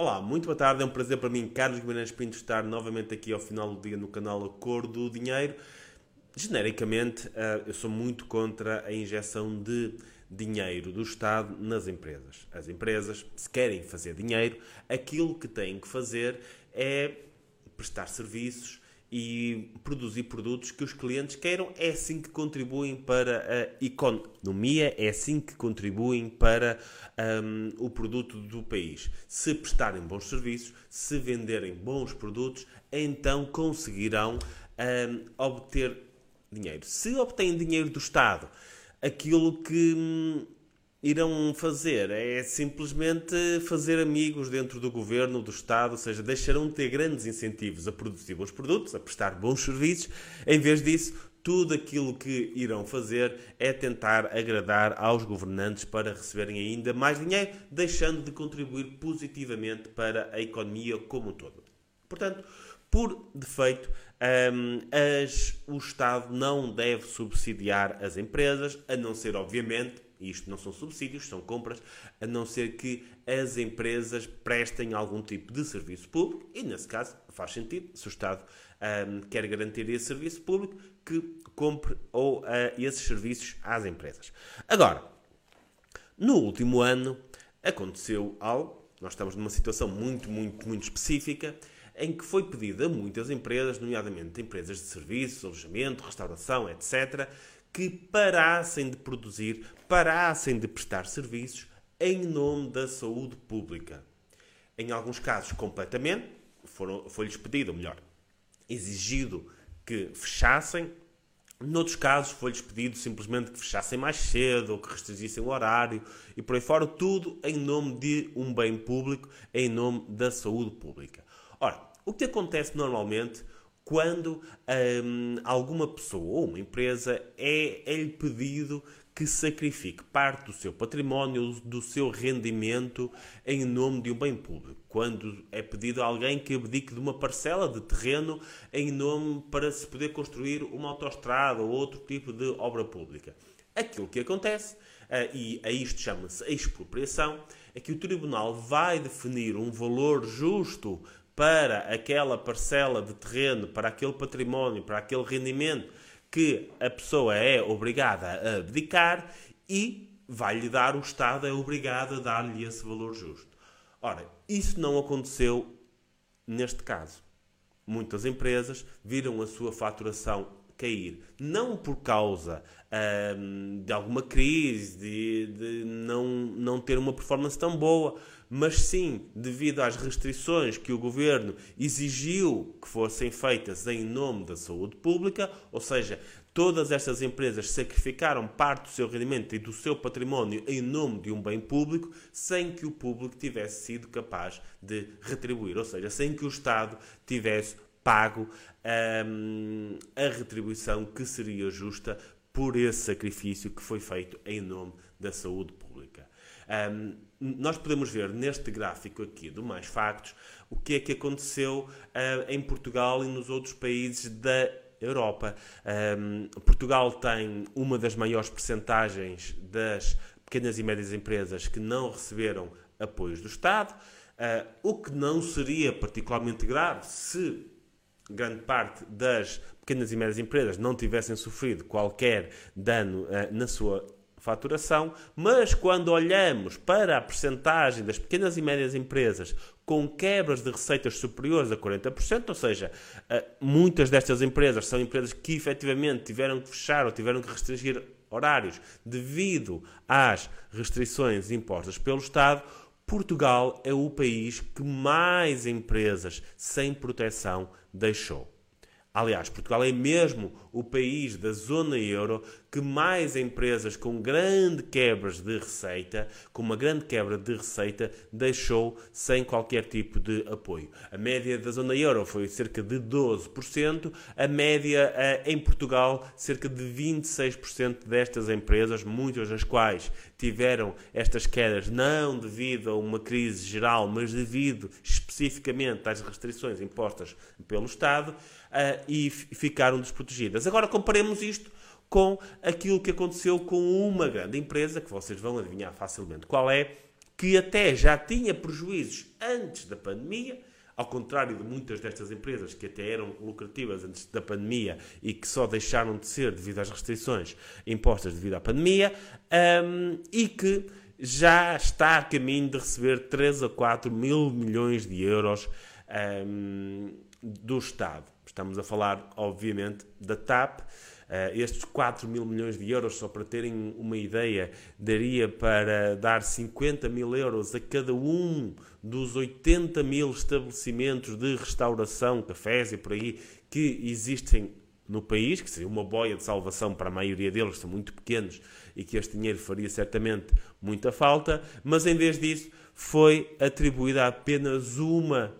Olá, muito boa tarde, é um prazer para mim, Carlos Guimarães Pinto, estar novamente aqui ao final do dia no canal A Cor do Dinheiro. Genericamente, eh, eu sou muito contra a injeção de dinheiro do Estado nas empresas. As empresas, se querem fazer dinheiro, aquilo que têm que fazer é prestar serviços e produzir produtos que os clientes queiram. É assim que contribuem para a economia, é assim que contribuem para um, o produto do país. Se prestarem bons serviços, se venderem bons produtos, então conseguirão um, obter dinheiro. Se obtêm dinheiro do Estado, aquilo que hum, irão fazer é simplesmente fazer amigos dentro do governo, do Estado, ou seja, deixarão de ter grandes incentivos a produzir bons produtos, a prestar bons serviços. Em vez disso, tudo aquilo que irão fazer é tentar agradar aos governantes para receberem ainda mais dinheiro, deixando de contribuir positivamente para a economia como um todo. Portanto, por defeito, um, as, o Estado não deve subsidiar as empresas, a não ser, obviamente, e isto não são subsídios, são compras, a não ser que as empresas prestem algum tipo de serviço público, e nesse caso faz sentido, se o Estado um, quer garantir esse serviço público, que compre ou, uh, esses serviços às empresas. Agora, no último ano aconteceu algo, nós estamos numa situação muito, muito, muito específica, em que foi pedido a muitas empresas, nomeadamente empresas de serviços, alojamento, restauração, etc., que parassem de produzir, parassem de prestar serviços em nome da saúde pública. Em alguns casos, completamente, foi-lhes pedido, ou melhor, exigido que fechassem. Noutros casos, foi-lhes pedido simplesmente que fechassem mais cedo ou que restringissem o horário e por aí fora, tudo em nome de um bem público, em nome da saúde pública. Ora, o que acontece normalmente quando hum, alguma pessoa ou uma empresa é, é-lhe pedido que sacrifique parte do seu património, do seu rendimento em nome de um bem público. Quando é pedido a alguém que abdique de uma parcela de terreno em nome para se poder construir uma autoestrada ou outro tipo de obra pública. Aquilo que acontece, eh, e a isto chama-se expropriação, é que o tribunal vai definir um valor justo para aquela parcela de terreno, para aquele património, para aquele rendimento que a pessoa é obrigada a abdicar e vai-lhe dar, o Estado é obrigado a dar-lhe esse valor justo. Ora, isso não aconteceu neste caso. Muitas empresas viram a sua faturação cair. Não por causa de alguma crise, de, de não, não ter uma performance tão boa, mas sim devido às restrições que o governo exigiu que fossem feitas em nome da saúde pública, ou seja, todas estas empresas sacrificaram parte do seu rendimento e do seu património em nome de um bem público, sem que o público tivesse sido capaz de retribuir, ou seja, sem que o Estado tivesse pago um, a retribuição que seria justa por esse sacrifício que foi feito em nome da saúde pública. Um, nós podemos ver neste gráfico aqui do Mais Factos o que é que aconteceu uh, em Portugal e nos outros países da Europa. Um, Portugal tem uma das maiores percentagens das pequenas e médias empresas que não receberam apoios do Estado, uh, o que não seria particularmente grave se grande parte das pequenas e médias empresas não tivessem sofrido qualquer dano uh, na sua faturação, mas quando olhamos para a percentagem das pequenas e médias empresas com quebras de receitas superiores a 40%, ou seja, uh, muitas destas empresas são empresas que efetivamente tiveram que fechar ou tiveram que restringir horários devido às restrições impostas pelo Estado, Portugal é o país que mais empresas sem proteção deixou. Aliás, Portugal é mesmo o país da zona euro que mais empresas com grande quebras de receita, com uma grande quebra de receita, deixou sem qualquer tipo de apoio. A média da zona euro foi cerca de 12%, a média eh, em Portugal, cerca de 26% destas empresas, muitas das quais tiveram estas quedas não devido a uma crise geral, mas devido especificamente às restrições impostas pelo Estado, uh, e ficaram desprotegidas. Agora comparemos isto com aquilo que aconteceu com uma grande empresa, que vocês vão adivinhar facilmente qual é, que até já tinha prejuízos antes da pandemia, ao contrário de muitas destas empresas que até eram lucrativas antes da pandemia e que só deixaram de ser devido às restrições impostas devido à pandemia, um, e que já está a caminho de receber 3 a 4 mil milhões de euros um, do Estado. Estamos a falar, obviamente, da TAP. Uh, estes 4 mil milhões de euros, só para terem uma ideia, daria para dar 50 mil euros a cada um dos 80 mil estabelecimentos de restauração, cafés e por aí, que existem no país, que seria uma boia de salvação para a maioria deles, são muito pequenos e que este dinheiro faria certamente muita falta, mas em vez disso foi atribuída apenas uma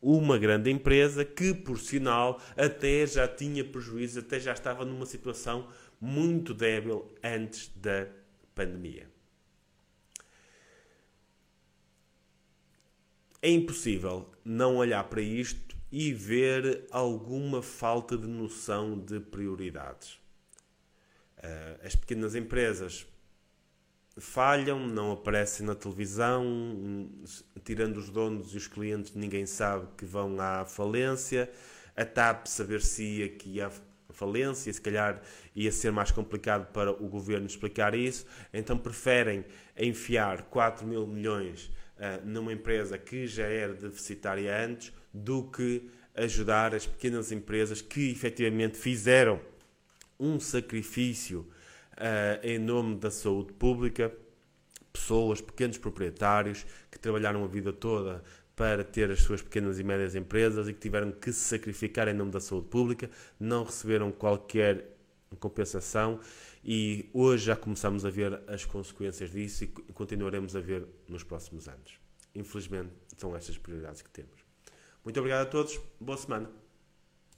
uma grande empresa que, por sinal, até já tinha prejuízo, até já estava numa situação muito débil antes da pandemia. É impossível não olhar para isto e ver alguma falta de noção de prioridades. Eh, as pequenas empresas falham, não aparecem na televisão, tirando os donos e os clientes, ninguém sabe que vão à falência. A TAP saber-se que ia à falência, se calhar ia ser mais complicado para o governo explicar isso, então preferem enfiar 4 mil milhões uh, numa empresa que já era deficitária antes do que ajudar as pequenas empresas que efetivamente fizeram um sacrifício uh, em nome da saúde pública, pessoas, pequenos proprietários que trabalharam a vida toda para ter as suas pequenas e médias empresas e que tiveram que se sacrificar em nome da saúde pública, não receberam qualquer compensação e hoje já começamos a ver as consequências disso e continuaremos a ver nos próximos anos. Infelizmente, são estas prioridades que temos. Muito obrigado a todos, boa semana.